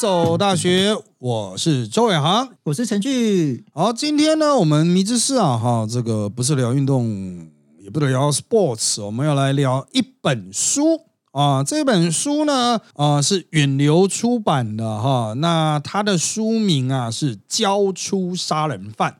走大学，我是周伟航，我是陈俊。好，今天呢，我们迷之事啊，哈，这个不是聊运动，也不是聊 sports，我们要来聊一本书啊。这本书呢，啊，是远流出版的哈。那它的书名啊是《交出杀人犯》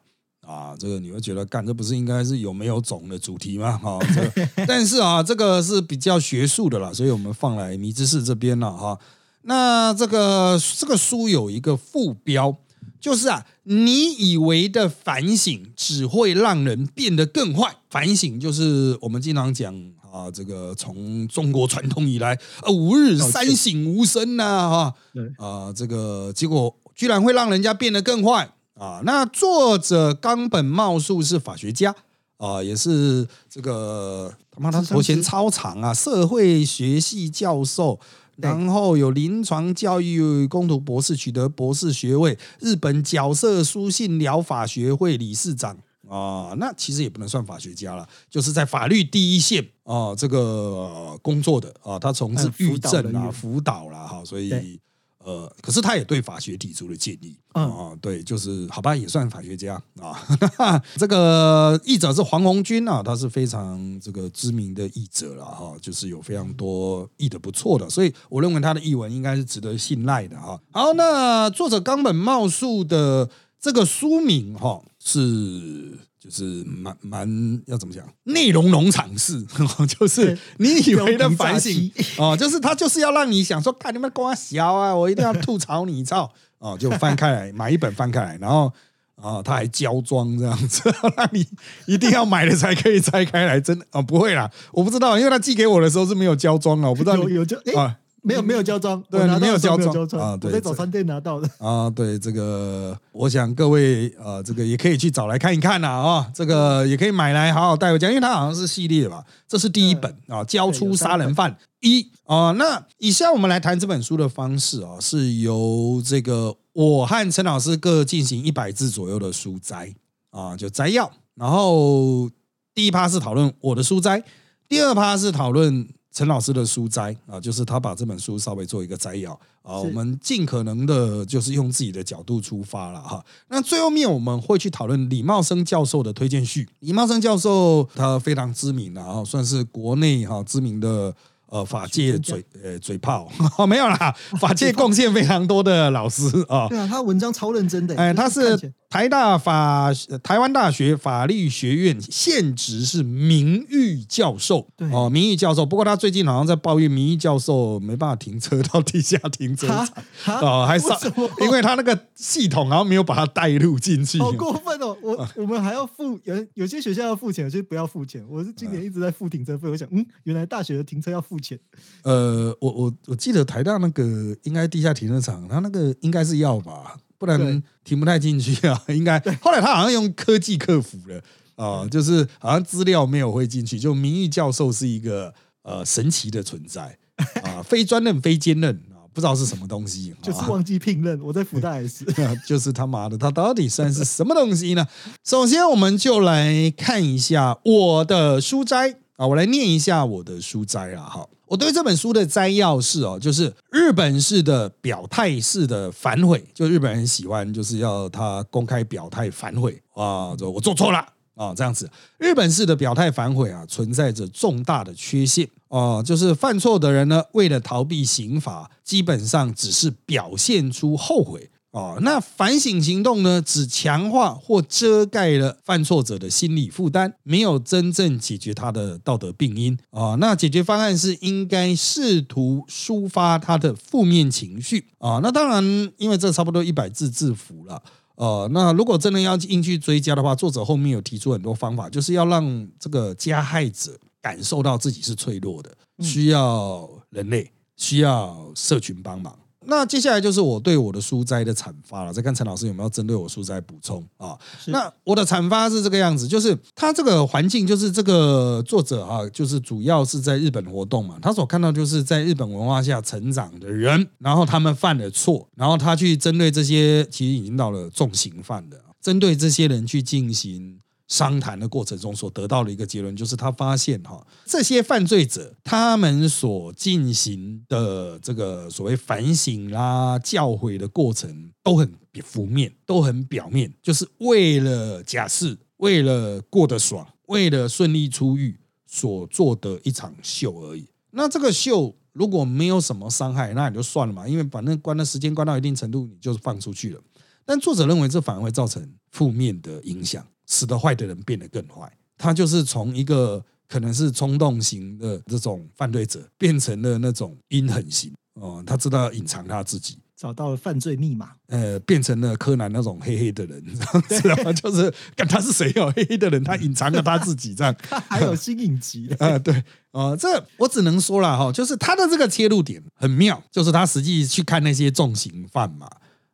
啊。这个你会觉得，干这不是应该是有没有种的主题吗？哈，但是啊，这个是比较学术的啦，所以我们放来迷之事这边了哈。那这个这个书有一个副标，就是啊，你以为的反省只会让人变得更坏。反省就是我们经常讲啊，这个从中国传统以来，呃，吾日三省吾身呐，哈，啊，这个结果居然会让人家变得更坏啊。那作者冈本茂树是法学家啊，也是这个他妈他头衔超长啊，社会学系教授。然后有临床教育工读博士，取得博士学位。日本角色书信疗法学会理事长啊，那其实也不能算法学家了，就是在法律第一线啊这个工作的啊，他从事预政啊、辅导啦，哈，所以。呃，可是他也对法学提出了建议啊，对，就是好吧，也算法学家啊。这个译者是黄宏军啊，他是非常这个知名的译者了哈，就是有非常多译的不错的，所以我认为他的译文应该是值得信赖的哈。好，那作者冈本茂树的这个书名哈是。就是蛮蛮要怎么讲，内容农场式，就是你以为的反省哦，就是他就是要让你想说，看你们瓜小啊，我一定要吐槽你操哦，就翻开来买一本翻开来，然后啊他还胶装这样子，让你一定要买了才可以拆开来，真的哦不会啦，我不知道，因为他寄给我的时候是没有胶装的，我不知道有有就啊。没有没有胶装，对，没有胶装啊，我在早餐店拿到的啊。对这个，我想各位呃，这个也可以去找来看一看呐啊，这个也可以买来好好带回家，因为它好像是系列吧。这是第一本啊，交出杀人犯一啊。那以下我们来谈这本书的方式啊，是由这个我和陈老师各进行一百字左右的书摘啊，就摘要。然后第一趴是讨论我的书摘，第二趴是讨论。陈老师的书摘啊，就是他把这本书稍微做一个摘要啊，我们尽可能的就是用自己的角度出发了哈。那最后面我们会去讨论李茂生教授的推荐序。李茂生教授他非常知名的啊，算是国内哈知名的。呃，法界嘴呃嘴炮 没有啦，法界贡献非常多的老师啊。对啊，他文章超认真的。哎，他是台大法台湾大学法律学院现职是名誉教授。对哦，名誉教授。不过他最近好像在抱怨名誉教授没办法停车 到地下停车场哦，还上，因为他那个系统好像没有把他带入进去。好过分哦！我我们还要付有有些学校要付钱，有些不要付钱。我是今年一直在付停车费，我想嗯，原来大学的停车要付。钱，呃，我我我记得台大那个应该地下停车场，他那个应该是要吧，不然停不太进去啊。应该后来他好像用科技克服了啊，就是好像资料没有会进去。就名誉教授是一个呃神奇的存在啊，非专任非兼任啊，不知道是什么东西，就是忘记聘任。我在福大也是，就是他妈的，他到底算是什么东西呢？首先，我们就来看一下我的书斋。啊，我来念一下我的书摘啊，哈，我对这本书的摘要是哦，就是日本式的表态式的反悔，就日本人喜欢就是要他公开表态反悔啊，说我做错了啊，这样子，日本式的表态反悔啊，存在着重大的缺陷啊，就是犯错的人呢，为了逃避刑罚，基本上只是表现出后悔。哦，那反省行动呢？只强化或遮盖了犯错者的心理负担，没有真正解决他的道德病因。啊，那解决方案是应该试图抒发他的负面情绪。啊，那当然，因为这差不多一百字字符了。呃，那如果真的要硬去追加的话，作者后面有提出很多方法，就是要让这个加害者感受到自己是脆弱的，需要人类，需要社群帮忙。那接下来就是我对我的书斋的阐发了，再看陈老师有没有针对我书斋补充啊？那我的阐发是这个样子，就是他这个环境，就是这个作者啊，就是主要是在日本活动嘛，他所看到就是在日本文化下成长的人，然后他们犯了错，然后他去针对这些其实已经到了重刑犯的，针对这些人去进行商谈的过程中所得到的一个结论，就是他发现哈，这些犯罪者他们所进行的这个所谓反省啦、教诲的过程都很浮面，都很表面，就是为了假释，为了过得爽，为了顺利出狱所做的一场秀而已。那这个秀如果没有什么伤害，那也就算了嘛，因为反正关的时间关到一定程度，你就放出去了。但作者认为这反而会造成负面的影响。使得坏的人变得更坏，他就是从一个可能是冲动型的这种犯罪者，变成了那种阴狠型哦。他知道要隐藏他自己，找到了犯罪密码，呃，变成了柯南那种黑黑的人，知道吗？就是看他是谁哦，黑黑的人，他隐藏了他自己，这样。他还有新影集 啊？对啊，这我只能说了哈，就是他的这个切入点很妙，就是他实际去看那些重刑犯嘛，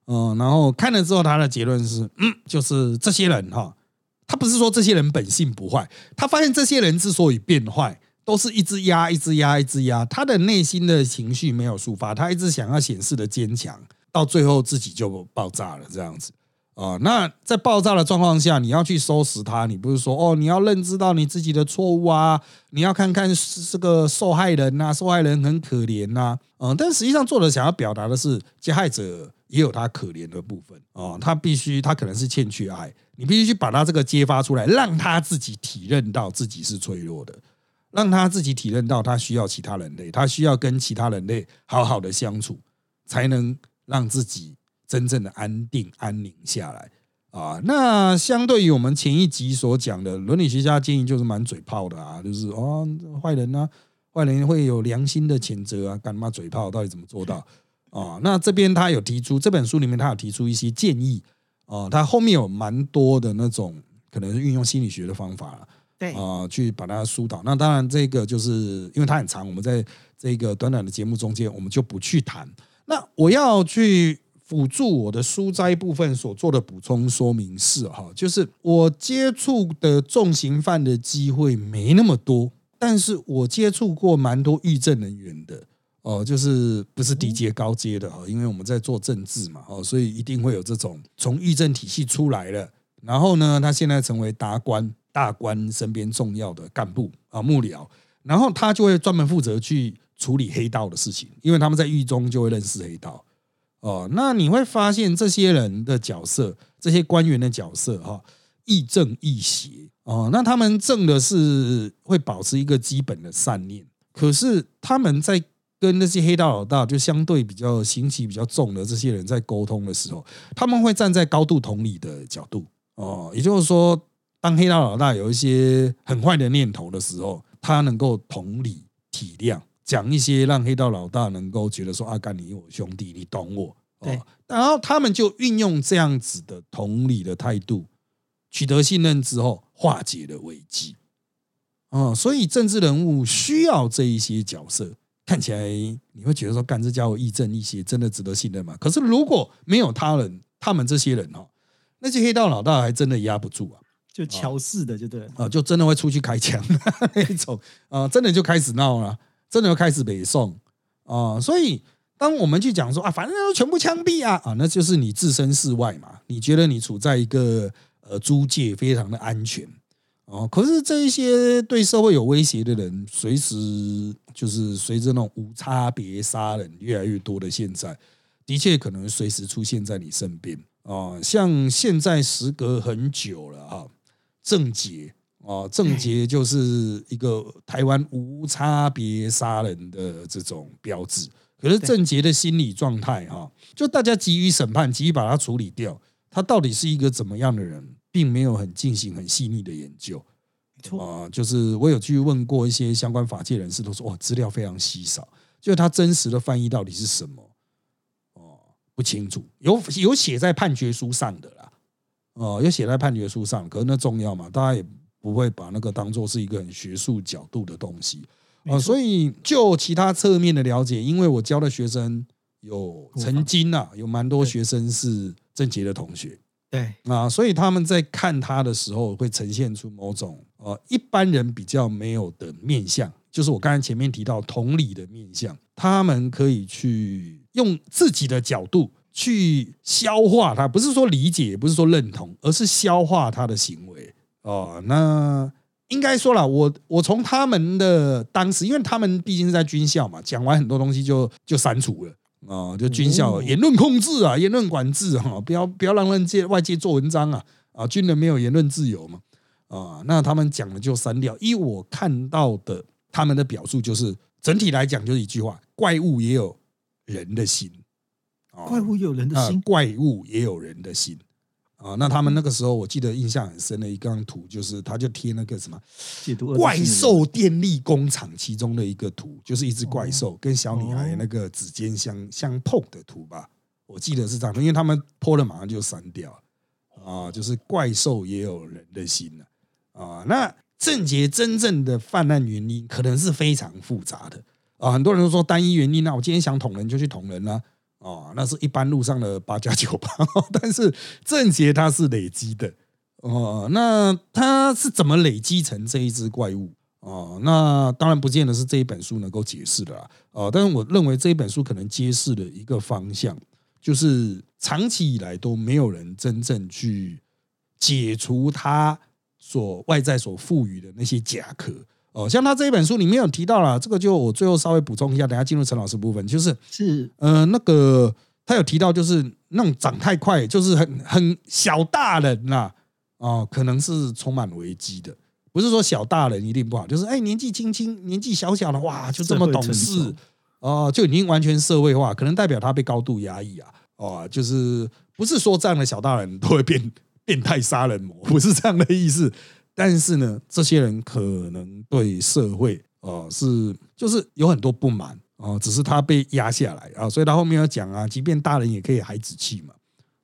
嗯，然后看了之后，他的结论是，嗯，就是这些人哈。他不是说这些人本性不坏，他发现这些人之所以变坏，都是一直压、一直压、一直压，他的内心的情绪没有抒发，他一直想要显示的坚强，到最后自己就爆炸了，这样子啊。那在爆炸的状况下，你要去收拾他，你不是说哦，你要认知到你自己的错误啊，你要看看这个受害人呐，受害人很可怜呐，嗯，但实际上作者想要表达的是，加害者也有他可怜的部分啊，他必须，他可能是欠缺爱。你必须去把他这个揭发出来，让他自己体认到自己是脆弱的，让他自己体认到他需要其他人类，他需要跟其他人类好好的相处，才能让自己真正的安定安宁下来啊。那相对于我们前一集所讲的伦理学家建议，就是蛮嘴炮的啊，就是哦，坏人呢，坏人会有良心的谴责啊，干嘛嘴炮？到底怎么做到啊？那这边他有提出这本书里面，他有提出一些建议。哦，他后面有蛮多的那种，可能是运用心理学的方法对啊，去把它疏导。那当然，这个就是因为它很长，我们在这个短短的节目中间，我们就不去谈。那我要去辅助我的书斋部分所做的补充说明是哈，就是我接触的重刑犯的机会没那么多，但是我接触过蛮多狱政人员的。哦，就是不是低阶高阶的哈，因为我们在做政治嘛，哦，所以一定会有这种从狱政体系出来了，然后呢，他现在成为达官大官身边重要的干部啊幕僚，然后他就会专门负责去处理黑道的事情，因为他们在狱中就会认识黑道哦。那你会发现这些人的角色，这些官员的角色哈，亦正亦邪哦。那他们正的是会保持一个基本的善念，可是他们在跟那些黑道老大就相对比较心气比较重的这些人在沟通的时候，他们会站在高度同理的角度哦，也就是说，当黑道老大有一些很坏的念头的时候，他能够同理体谅，讲一些让黑道老大能够觉得说阿甘你我兄弟，你懂我。对，然后他们就运用这样子的同理的态度，取得信任之后，化解了危机。哦，所以政治人物需要这一些角色。看起来你会觉得说，干这家伙义正一邪，真的值得信任吗？可是如果没有他人，他们这些人哦，那些黑道老大还真的压不住啊，就乔氏的，就对啊，就真的会出去开枪那种啊，真的就开始闹了，真的就开始北宋啊。所以当我们去讲说啊，反正都全部枪毙啊啊，那就是你置身事外嘛，你觉得你处在一个呃租界，非常的安全。哦，可是这一些对社会有威胁的人，随时就是随着那种无差别杀人越来越多的现在，的确可能随时出现在你身边啊。像现在时隔很久了哈，郑捷啊，郑捷就是一个台湾无差别杀人的这种标志。可是郑捷的心理状态哈，就大家急于审判，急于把他处理掉，他到底是一个怎么样的人？并没有很进行很细腻的研究，啊，就是我有去问过一些相关法界人士，都说哦，资料非常稀少，就是他真实的翻译到底是什么，哦，不清楚，有有写在判决书上的啦，哦，有写在判决书上，可是那重要嘛，大家也不会把那个当做是一个很学术角度的东西，啊，所以就其他侧面的了解，因为我教的学生有曾经啊，有蛮多学生是郑杰的同学。对。啊，所以他们在看他的时候，会呈现出某种呃一般人比较没有的面相，就是我刚才前面提到同理的面相，他们可以去用自己的角度去消化他，不是说理解，也不是说认同，而是消化他的行为。哦，那应该说了，我我从他们的当时，因为他们毕竟是在军校嘛，讲完很多东西就就删除了啊，就军校言论控制啊，言论管制哈，不要不要让人界外界做文章啊啊，军人没有言论自由嘛啊，那他们讲的就删掉。依我看到的，他们的表述就是整体来讲就是一句话：怪物也有人的心，怪物也有人的心，怪物也有人的心。啊，那他们那个时候，我记得印象很深的一张图，就是他就贴那个什么怪兽电力工厂其中的一个图，就是一只怪兽跟小女孩那个指尖相相碰的图吧。我记得是这样，因为他们泼了马上就删掉啊，就是怪兽也有人的心了啊。那郑杰真正的泛滥原因可能是非常复杂的啊，很多人都说单一原因，那我今天想捅人就去捅人了。哦，那是一般路上的八加九吧，但是正邪它是累积的哦。那它是怎么累积成这一只怪物哦？那当然不见得是这一本书能够解释的啦。哦，但是我认为这一本书可能揭示了一个方向，就是长期以来都没有人真正去解除它所外在所赋予的那些甲壳。哦，像他这一本书里面有提到了，这个就我最后稍微补充一下，等下进入陈老师部分，就是是。呃那个他有提到，就是那种长太快，就是很很小大人呐，哦，可能是充满危机的，不是说小大人一定不好，就是哎年纪轻轻年纪小小的哇就这么懂事哦，就已经完全社会化，可能代表他被高度压抑啊，哦，就是不是说这样的小大人都会变变态杀人魔，不是这样的意思。但是呢，这些人可能对社会哦是就是有很多不满哦，只是他被压下来啊，所以他后面要讲啊，即便大人也可以孩子气嘛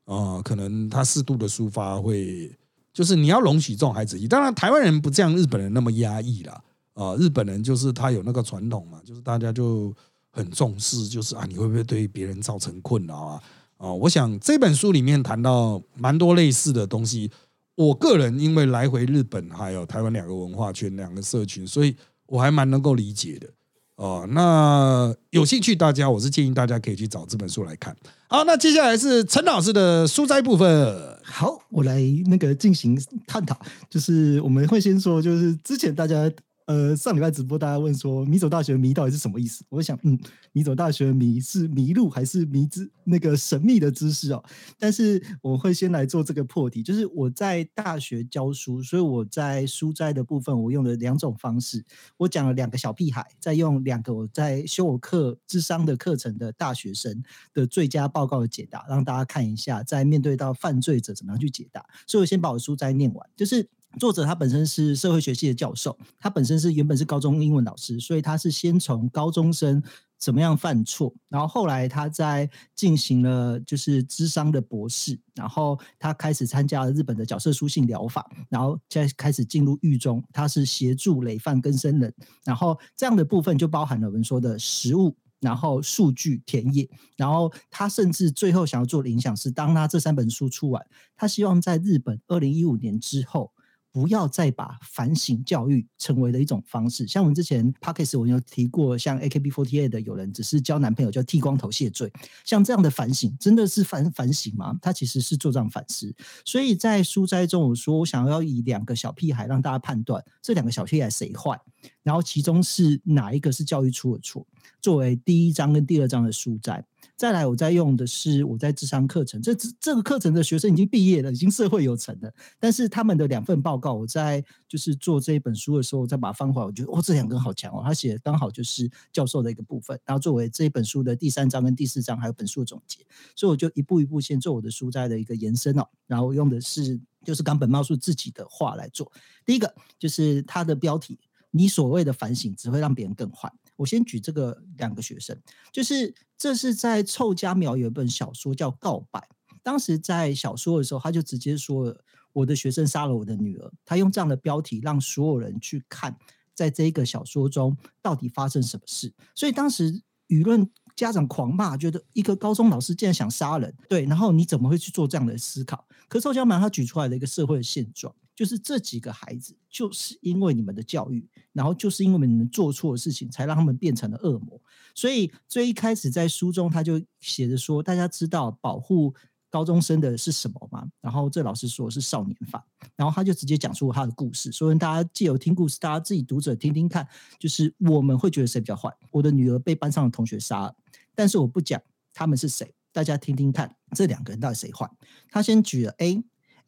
啊，可能他适度的抒发会，就是你要容许这种孩子气。当然，台湾人不像日本人那么压抑啦啊，日本人就是他有那个传统嘛，就是大家就很重视，就是啊，你会不会对别人造成困扰啊？啊，我想这本书里面谈到蛮多类似的东西。我个人因为来回日本还有台湾两个文化圈两个社群，所以我还蛮能够理解的哦。那有兴趣大家，我是建议大家可以去找这本书来看。好，那接下来是陈老师的书斋部分。好，我来那个进行探讨，就是我们会先说，就是之前大家。呃，上礼拜直播，大家问说“迷走大学迷”到底是什么意思？我想，嗯，“迷走大学迷”是迷路还是迷之那个神秘的知识哦？但是我会先来做这个破题，就是我在大学教书，所以我在书斋的部分，我用了两种方式，我讲了两个小屁孩，再用两个我在修我课智商的课程的大学生的最佳报告的解答，让大家看一下，在面对到犯罪者怎么样去解答。所以我先把我书斋念完，就是。作者他本身是社会学系的教授，他本身是原本是高中英文老师，所以他是先从高中生怎么样犯错，然后后来他在进行了就是智商的博士，然后他开始参加了日本的角色书信疗法，然后再开始进入狱中，他是协助累犯更生人，然后这样的部分就包含了我们说的实物，然后数据田野，然后他甚至最后想要做的影响是，当他这三本书出完，他希望在日本二零一五年之后。不要再把反省教育成为了一种方式，像我们之前 p o c k e t 我有提过，像 AKB48 的有人只是交男朋友就剃光头谢罪，像这样的反省真的是反反省吗？他其实是做这样反思。所以在书斋中，我说我想要以两个小屁孩让大家判断这两个小屁孩谁坏，然后其中是哪一个是教育出了错，作为第一章跟第二章的书斋。再来，我在用的是我在智商课程，这这个课程的学生已经毕业了，已经社会有成了。但是他们的两份报告，我在就是做这一本书的时候，我再把它翻回来，我觉得哦，这两个好强哦，他写的刚好就是教授的一个部分，然后作为这一本书的第三章跟第四章，还有本书的总结，所以我就一步一步先做我的书斋的一个延伸哦，然后用的是就是冈本茂树自己的话来做。第一个就是他的标题，你所谓的反省只会让别人更坏。我先举这个两个学生，就是这是在臭家苗有一本小说叫《告白》，当时在小说的时候，他就直接说我的学生杀了我的女儿，他用这样的标题让所有人去看，在这一个小说中到底发生什么事，所以当时舆论家长狂骂，觉得一个高中老师竟然想杀人，对，然后你怎么会去做这样的思考？可臭家苗他举出来的一个社会的现状。就是这几个孩子，就是因为你们的教育，然后就是因为你们做错的事情，才让他们变成了恶魔。所以最一开始在书中，他就写着说：大家知道保护高中生的是什么吗？然后这老师说是少年犯，然后他就直接讲述他的故事，说大家借由听故事，大家自己读者听听看，就是我们会觉得谁比较坏。我的女儿被班上的同学杀了，但是我不讲他们是谁，大家听听看，这两个人到底谁坏？他先举了 A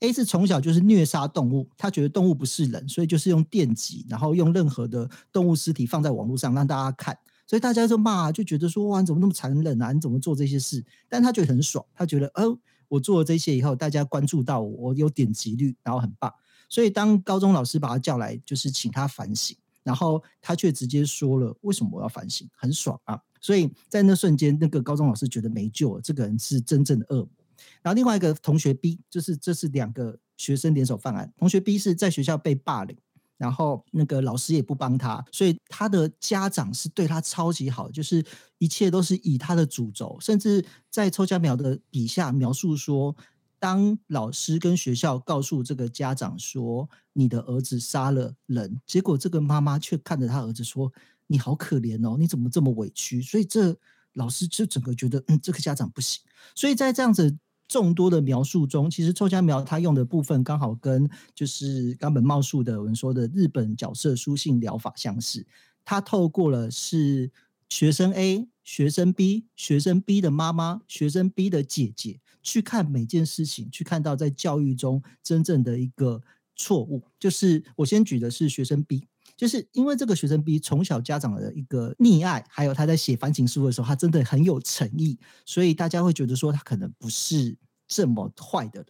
A 是从小就是虐杀动物，他觉得动物不是人，所以就是用电击，然后用任何的动物尸体放在网络上让大家看。所以大家就骂，就觉得说哇，你怎么那么残忍啊？你怎么做这些事？但他觉得很爽，他觉得哦，我做了这些以后，大家关注到我，我有点击率，然后很棒。所以当高中老师把他叫来，就是请他反省，然后他却直接说了为什么我要反省，很爽啊！所以在那瞬间，那个高中老师觉得没救了，这个人是真正的恶魔。然后另外一个同学 B，就是这是两个学生联手犯案，同学 B 是在学校被霸凌。然后那个老师也不帮他，所以他的家长是对他超级好，就是一切都是以他的主轴，甚至在抽家苗的笔下描述说，当老师跟学校告诉这个家长说你的儿子杀了人，结果这个妈妈却看着他儿子说你好可怜哦，你怎么这么委屈？所以这老师就整个觉得嗯，这个家长不行，所以在这样子。众多的描述中，其实臭家苗他用的部分刚好跟就是冈本茂树的我们说的日本角色书信疗法相似。他透过了是学生 A、学生 B、学生 B 的妈妈、学生 B 的姐姐去看每件事情，去看到在教育中真正的一个错误。就是我先举的是学生 B。就是因为这个学生 B 从小家长的一个溺爱，还有他在写反省书的时候，他真的很有诚意，所以大家会觉得说他可能不是这么坏的人。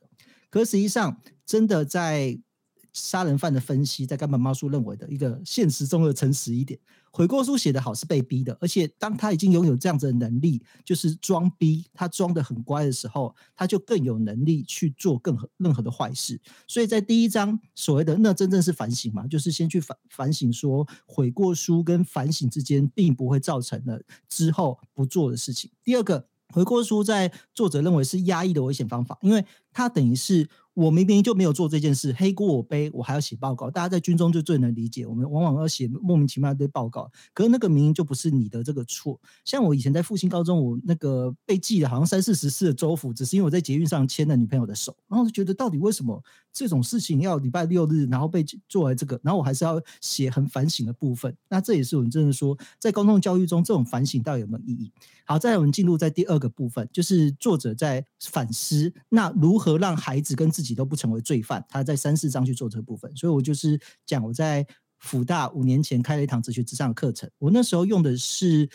可实际上，真的在。杀人犯的分析，在冈本茂叔认为的一个现实中的诚实一点，悔过书写得好是被逼的，而且当他已经拥有这样子的能力，就是装逼，他装的很乖的时候，他就更有能力去做更何任何的坏事。所以在第一章所谓的那真正是反省嘛，就是先去反反省说悔过书跟反省之间并不会造成了之后不做的事情。第二个悔过书在作者认为是压抑的危险方法，因为它等于是。我明明就没有做这件事，黑锅我背，我还要写报告。大家在军中就最能理解，我们往往要写莫名其妙一堆报告，可是那个明明就不是你的这个错。像我以前在复兴高中，我那个被记了好像三四十次的州府，只是因为我在捷运上牵了女朋友的手，然后就觉得到底为什么这种事情要礼拜六日，然后被做来这个，然后我还是要写很反省的部分。那这也是我们真的说，在高中教育中，这种反省到底有没有意义？好，再来我们进入在第二个部分，就是作者在反思，那如何让孩子跟自自己都不成为罪犯，他在三四章去做这个部分，所以我就是讲我在辅大五年前开了一堂哲学之上的课程，我那时候用的是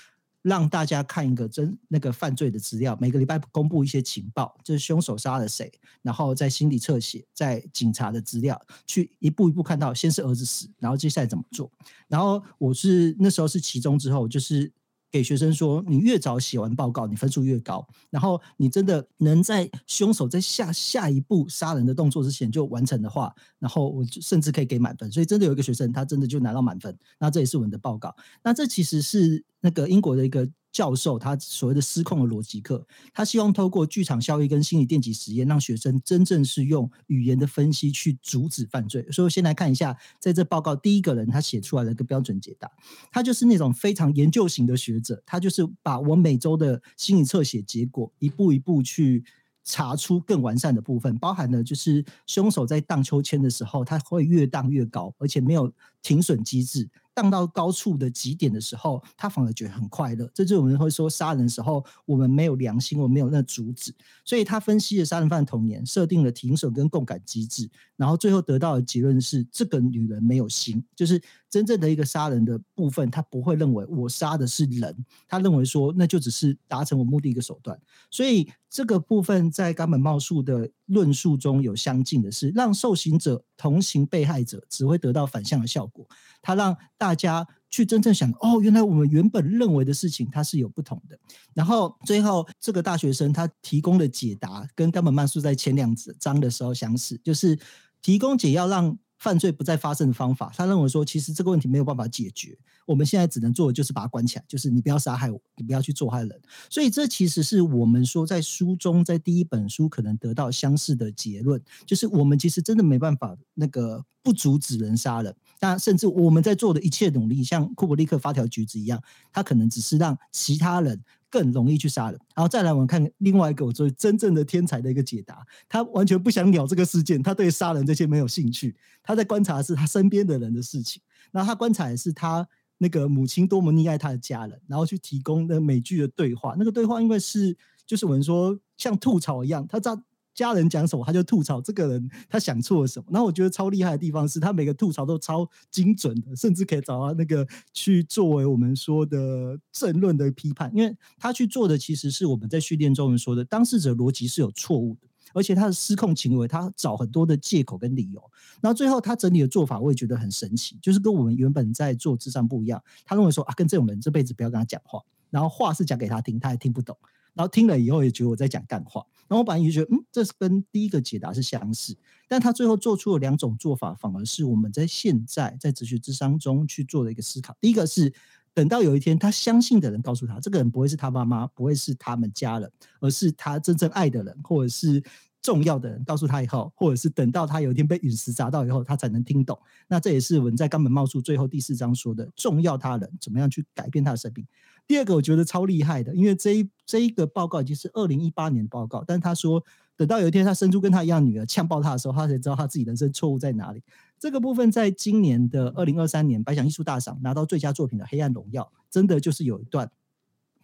让大家看一个真那个犯罪的资料，每个礼拜公布一些情报，就是凶手杀了谁，然后在心理侧写，在警察的资料，去一步一步看到先是儿子死，然后接下来怎么做，然后我是那时候是其中之后就是。给学生说，你越早写完报告，你分数越高。然后你真的能在凶手在下下一步杀人的动作之前就完成的话，然后我就甚至可以给满分。所以真的有一个学生，他真的就拿到满分。那这也是我们的报告。那这其实是那个英国的一个。教授他所谓的失控的逻辑课，他希望透过剧场效益跟心理电极实验，让学生真正是用语言的分析去阻止犯罪。所以，先来看一下，在这报告第一个人他写出来的一个标准解答，他就是那种非常研究型的学者，他就是把我每周的心理测写结果一步一步去查出更完善的部分，包含了就是凶手在荡秋千的时候，他会越荡越高，而且没有停损机制。上到高处的极点的时候，他反而觉得很快乐。这就我们会说，杀人时候我们没有良心，我们没有那阻止。所以他分析了杀人犯童年，设定了停损跟共感机制，然后最后得到的结论是，这个女人没有心，就是真正的一个杀人的部分，他不会认为我杀的是人，他认为说那就只是达成我目的一个手段。所以这个部分在冈本茂树的论述中有相近的是，让受刑者同情被害者，只会得到反向的效果。他让大家去真正想，哦，原来我们原本认为的事情，它是有不同的。然后最后这个大学生他提供的解答，跟冈本曼树在前两章的时候相似，就是提供解药让。犯罪不再发生的方法，他认为说，其实这个问题没有办法解决。我们现在只能做的就是把它关起来，就是你不要杀害我，你不要去做害人。所以这其实是我们说在书中，在第一本书可能得到相似的结论，就是我们其实真的没办法那个不阻止人杀人，那甚至我们在做的一切努力，像库伯利克发条橘子一样，他可能只是让其他人更容易去杀人。然后再来，我们看另外一个我作为真正的天才的一个解答，他完全不想鸟这个事件，他对杀人这些没有兴趣，他在观察的是他身边的人的事情。然后他观察的是他那个母亲多么溺爱他的家人，然后去提供的美剧的对话。那个对话因为是就是我们说像吐槽一样，他知道。家人讲什么，他就吐槽这个人，他想错了什么。然后我觉得超厉害的地方是他每个吐槽都超精准的，甚至可以找到那个去作为我们说的政论的批判。因为他去做的其实是我们在训练中我们说的当事者逻辑是有错误的，而且他的失控行为，他找很多的借口跟理由。然后最后他整理的做法，我也觉得很神奇，就是跟我们原本在做智商不一样。他认为说啊，跟这种人这辈子不要跟他讲话，然后话是讲给他听，他也听不懂。然后听了以后也觉得我在讲干话，然后我本来也觉得，嗯，这是跟第一个解答是相似，但他最后做出了两种做法，反而是我们在现在在哲学智商中去做的一个思考。第一个是等到有一天他相信的人告诉他，这个人不会是他妈妈，不会是他们家人，而是他真正爱的人，或者是重要的人告诉他以后，或者是等到他有一天被陨石砸到以后，他才能听懂。那这也是我们在冈本茂树最后第四章说的重要他人怎么样去改变他的生命。第二个我觉得超厉害的，因为这一这一个报告已经是二零一八年的报告，但他说等到有一天他生出跟他一样女儿呛爆他的时候，他才知道他自己人生错误在哪里。这个部分在今年的二零二三年白想艺术大赏拿到最佳作品的《黑暗荣耀》，真的就是有一段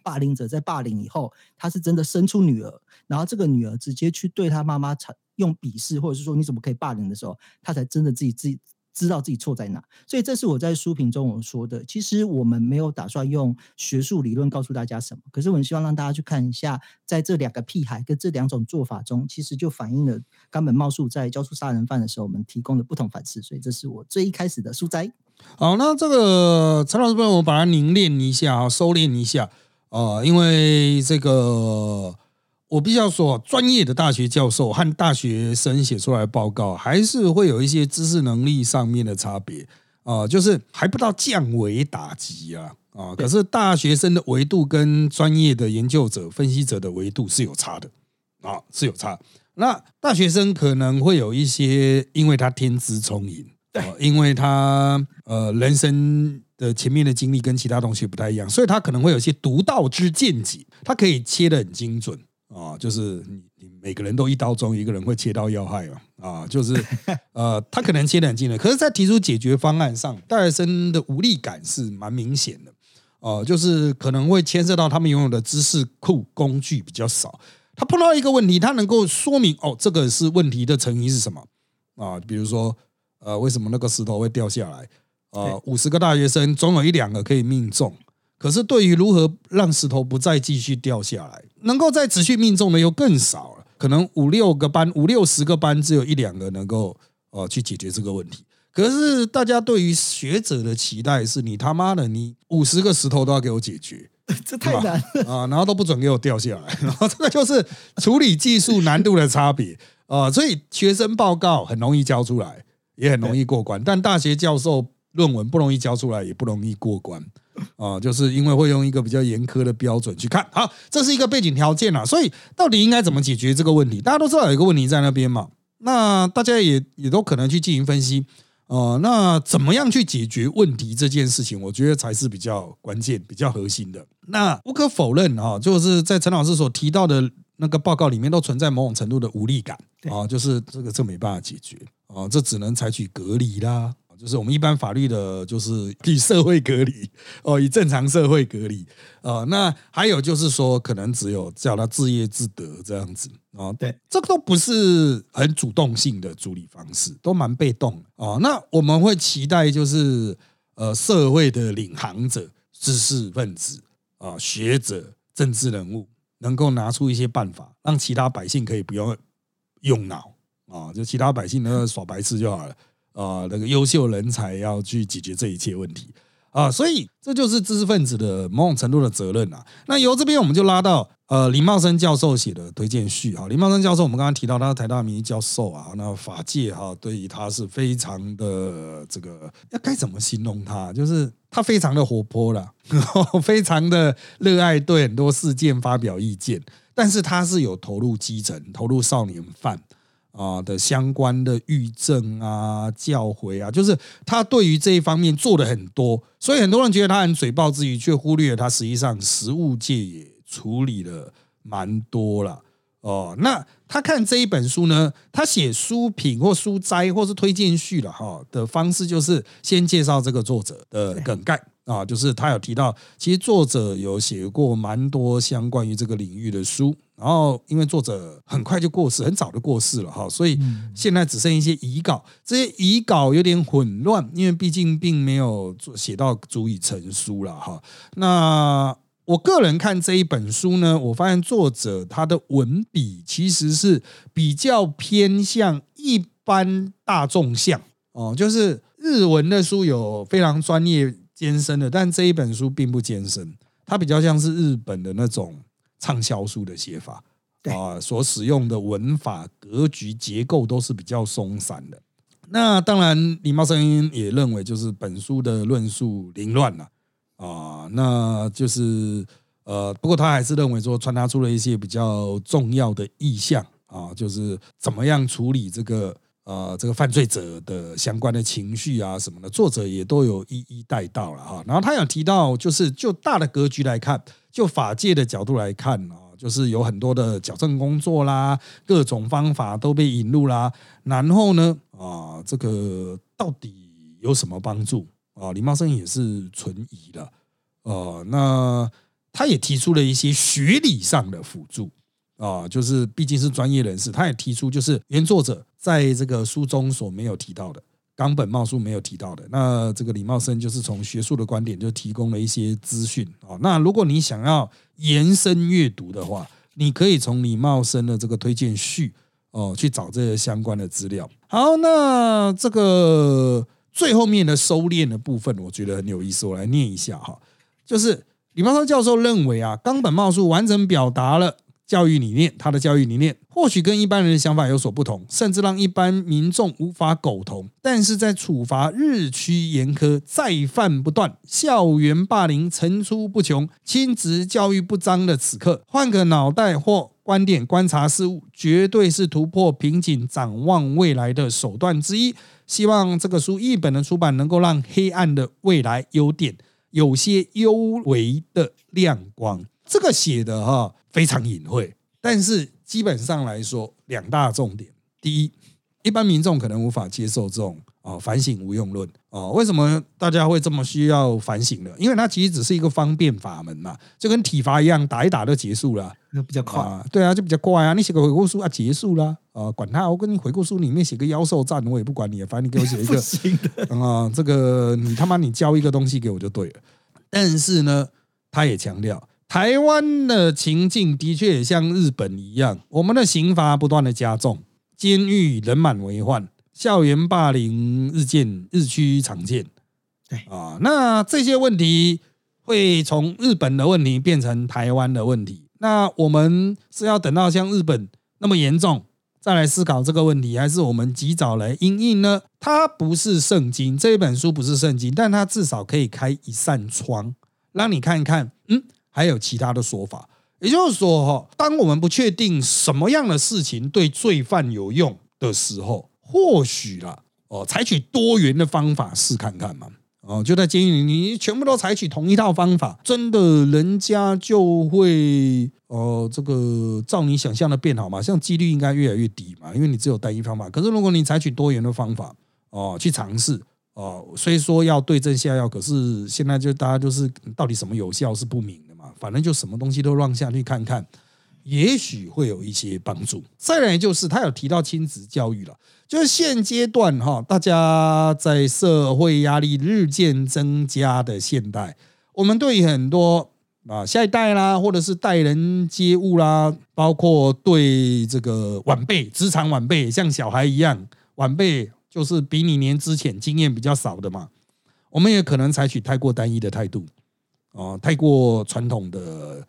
霸凌者在霸凌以后，他是真的生出女儿，然后这个女儿直接去对他妈妈用鄙视，或者是说你怎么可以霸凌的时候，他才真的自己自己。知道自己错在哪，所以这是我在书评中我说的。其实我们没有打算用学术理论告诉大家什么，可是我们希望让大家去看一下，在这两个屁孩跟这两种做法中，其实就反映了冈本茂树在教出杀人犯的时候，我们提供的不同反思。所以这是我最一开始的书摘。好，那这个陈老师帮我把它凝练一下，收敛一下啊，因为这个。我必须要说，专业的大学教授和大学生写出来的报告，还是会有一些知识能力上面的差别啊，就是还不到降维打击啊啊！可是大学生的维度跟专业的研究者、分析者的维度是有差的啊，是有差。那大学生可能会有一些，因为他天资聪颖，对，因为他呃人生的前面的经历跟其他同学不太一样，所以他可能会有一些独到之见解，他可以切的很精准。啊，就是你你每个人都一刀中，一个人会切到要害嘛？啊，就是 呃，他可能切得很近的，可是，在提出解决方案上，大学生的无力感是蛮明显的。哦，就是可能会牵涉到他们拥有的知识库工具比较少。他碰到一个问题，他能够说明哦，这个是问题的成因是什么啊？比如说，呃，为什么那个石头会掉下来？啊，五十个大学生总有一两个可以命中。可是，对于如何让石头不再继续掉下来，能够再持续命中的又更少了。可能五六个班、五六十个班，只有一两个能够呃去解决这个问题。可是，大家对于学者的期待是你他妈的，你五十个石头都要给我解决，这太难啊！然后都不准给我掉下来，然后这个就是处理技术难度的差别啊。所以，学生报告很容易交出来，也很容易过关，但大学教授论文不容易交出来，也不容易过关。啊，就是因为会用一个比较严苛的标准去看，好，这是一个背景条件啊，所以到底应该怎么解决这个问题？大家都知道有一个问题在那边嘛，那大家也也都可能去进行分析，呃，那怎么样去解决问题这件事情，我觉得才是比较关键、比较核心的。那无可否认啊，就是在陈老师所提到的那个报告里面，都存在某种程度的无力感啊，就是这个这没办法解决啊，这只能采取隔离啦。就是我们一般法律的，就是以社会隔离哦，以正常社会隔离啊。那还有就是说，可能只有叫他自业自得这样子啊。对，这个都不是很主动性的处理方式，都蛮被动啊。那我们会期待就是呃，社会的领航者、知识分子啊、学者、政治人物，能够拿出一些办法，让其他百姓可以不用用脑啊，就其他百姓呢耍白痴就好了。啊，那个优秀人才要去解决这一切问题啊，所以这就是知识分子的某种程度的责任啊。那由这边我们就拉到呃林茂生教授写的推荐序啊。林茂生教授我们刚刚提到他是台大名誉教授啊，那法界哈对于他是非常的这个要该怎么形容他？就是他非常的活泼了，非常的热爱对很多事件发表意见，但是他是有投入基层、投入少年犯。啊的相关的预政啊、教诲啊，就是他对于这一方面做的很多，所以很多人觉得他很嘴暴之余，却忽略了他实际上实务界也处理了蛮多了哦。那他看这一本书呢，他写书评或书摘或是推荐序了哈的方式，就是先介绍这个作者的梗概啊，就是他有提到，其实作者有写过蛮多相关于这个领域的书。然后，因为作者很快就过世，很早就过世了哈，所以现在只剩一些遗稿。这些遗稿有点混乱，因为毕竟并没有写到足以成书了哈。那我个人看这一本书呢，我发现作者他的文笔其实是比较偏向一般大众向哦，就是日文的书有非常专业艰深的，但这一本书并不艰深，它比较像是日本的那种。畅销书的写法啊，所使用的文法、格局、结构都是比较松散的。那当然，礼貌声音也认为，就是本书的论述凌乱了啊。那就是呃，不过他还是认为说，传达出了一些比较重要的意向啊，就是怎么样处理这个呃这个犯罪者的相关的情绪啊什么的，作者也都有一一带到了哈。然后他有提到，就是就大的格局来看。就法界的角度来看啊，就是有很多的矫正工作啦，各种方法都被引入啦。然后呢，啊，这个到底有什么帮助啊？李茂生也是存疑的。呃，那他也提出了一些学理上的辅助啊，就是毕竟是专业人士，他也提出就是原作者在这个书中所没有提到的。冈本茂树没有提到的，那这个李茂生就是从学术的观点就提供了一些资讯啊。那如果你想要延伸阅读的话，你可以从李茂生的这个推荐序哦去找这些相关的资料。好，那这个最后面的收敛的部分，我觉得很有意思，我来念一下哈。就是李茂生教授认为啊，冈本茂树完整表达了。教育理念，他的教育理念或许跟一般人的想法有所不同，甚至让一般民众无法苟同。但是在处罚日趋严苛、再犯不断、校园霸凌层出不穷、亲子教育不彰的此刻，换个脑袋或观点观察事物，绝对是突破瓶颈、展望未来的手段之一。希望这个书一本的出版，能够让黑暗的未来有点有些幽微的亮光。这个写的哈。非常隐晦，但是基本上来说，两大重点：第一，一般民众可能无法接受这种啊反省无用论啊。为什么大家会这么需要反省呢？因为它其实只是一个方便法门嘛，就跟体罚一样，打一打就结束了，那比较快。对啊，就比较快啊。你写个回顾书啊，结束了啊，管他，我跟你回顾书里面写个妖兽战，我也不管你，反正你给我写一个 啊，这个你他妈你交一个东西给我就对了。但是呢，他也强调。台湾的情境的确也像日本一样，我们的刑罚不断的加重，监狱人满为患，校园霸凌日渐日趋常见。对啊，那这些问题会从日本的问题变成台湾的问题。那我们是要等到像日本那么严重再来思考这个问题，还是我们及早来应应呢？它不是圣经，这一本书不是圣经，但它至少可以开一扇窗，让你看一看，嗯。还有其他的说法，也就是说，哈，当我们不确定什么样的事情对罪犯有用的时候，或许啦，哦，采取多元的方法试看看嘛，哦，就在监狱里，你全部都采取同一套方法，真的人家就会，哦，这个照你想象的变好嘛？像几率应该越来越低嘛，因为你只有单一方法。可是如果你采取多元的方法，哦，去尝试。哦，虽说要对症下药，可是现在就大家就是到底什么有效是不明。反正就什么东西都让下去看看，也许会有一些帮助。再来就是他有提到亲子教育了，就是现阶段哈，大家在社会压力日渐增加的现代，我们对很多啊下一代啦，或者是待人接物啦，包括对这个晚辈、职场晚辈，像小孩一样晚辈。就是比你年之前经验比较少的嘛，我们也可能采取太过单一的态度，哦，太过传统的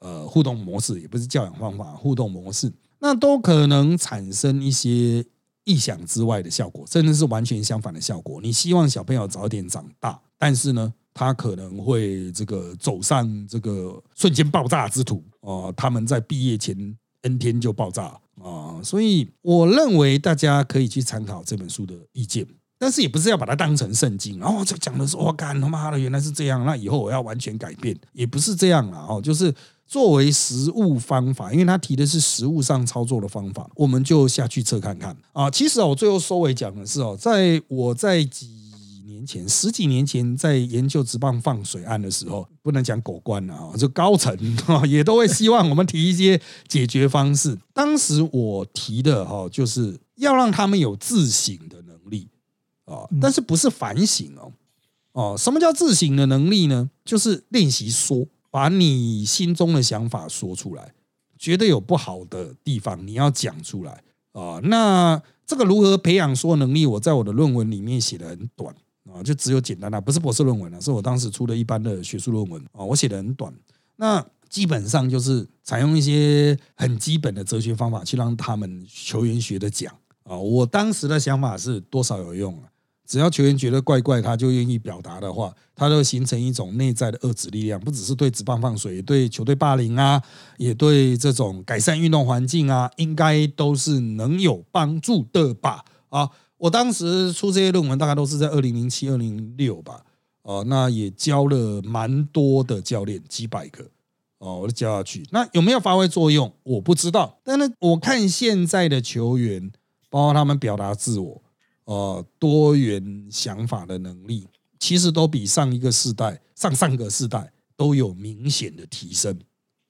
呃互动模式，也不是教养方法，互动模式，那都可能产生一些意想之外的效果，甚至是完全相反的效果。你希望小朋友早点长大，但是呢，他可能会这个走上这个瞬间爆炸之途哦。他们在毕业前。N 天就爆炸啊！所以我认为大家可以去参考这本书的意见，但是也不是要把它当成圣经。然后就讲的是，我干他妈的，原来是这样，那以后我要完全改变，也不是这样了哦。就是作为实物方法，因为他提的是实物上操作的方法，我们就下去测看看啊。其实我最后收尾讲的是哦，在我在几。年前十几年前在研究直棒放水案的时候，不能讲狗官了啊，就高层 也都会希望我们提一些解决方式。当时我提的哈，就是要让他们有自省的啊，但是不是反省哦哦？什么叫自省的能力呢？就是练习说，把你心中的想法说出来，觉得有不好的地方你要讲出来啊。那这个如何培养说能力？我在我的论文里面写的很短。啊，就只有简单的，不是博士论文了，是我当时出的一般的学术论文啊。我写的很短，那基本上就是采用一些很基本的哲学方法去让他们球员学的讲啊。我当时的想法是多少有用啊？只要球员觉得怪怪，他就愿意表达的话，他就形成一种内在的遏制力量，不只是对职棒放水，对球队霸凌啊，也对这种改善运动环境啊，应该都是能有帮助的吧？啊。我当时出这些论文，大概都是在二零零七、二零六吧，哦，那也教了蛮多的教练，几百个，哦，我都教下去。那有没有发挥作用？我不知道。但是我看现在的球员，包括他们表达自我，呃，多元想法的能力，其实都比上一个世代、上上个世代都有明显的提升。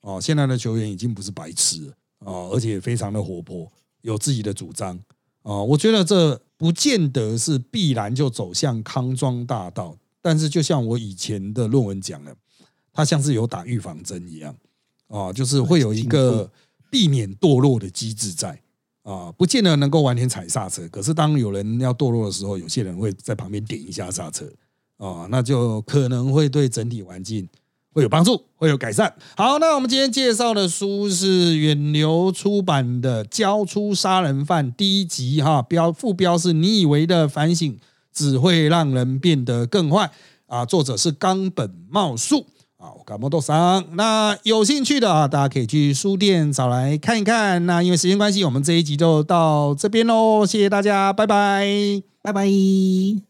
哦，现在的球员已经不是白痴了，哦，而且非常的活泼，有自己的主张。哦，我觉得这。不见得是必然就走向康庄大道，但是就像我以前的论文讲的，它像是有打预防针一样，啊，就是会有一个避免堕落的机制在，啊，不见得能够完全踩刹车，可是当有人要堕落的时候，有些人会在旁边点一下刹车，啊，那就可能会对整体环境。会有帮助，会有改善。好，那我们今天介绍的书是远流出版的《交出杀人犯》第一集，哈，标副标是你以为的反省只会让人变得更坏啊。作者是冈本茂树啊，我感冒多伤。那有兴趣的啊，大家可以去书店找来看一看。那因为时间关系，我们这一集就到这边喽，谢谢大家，拜拜，拜拜。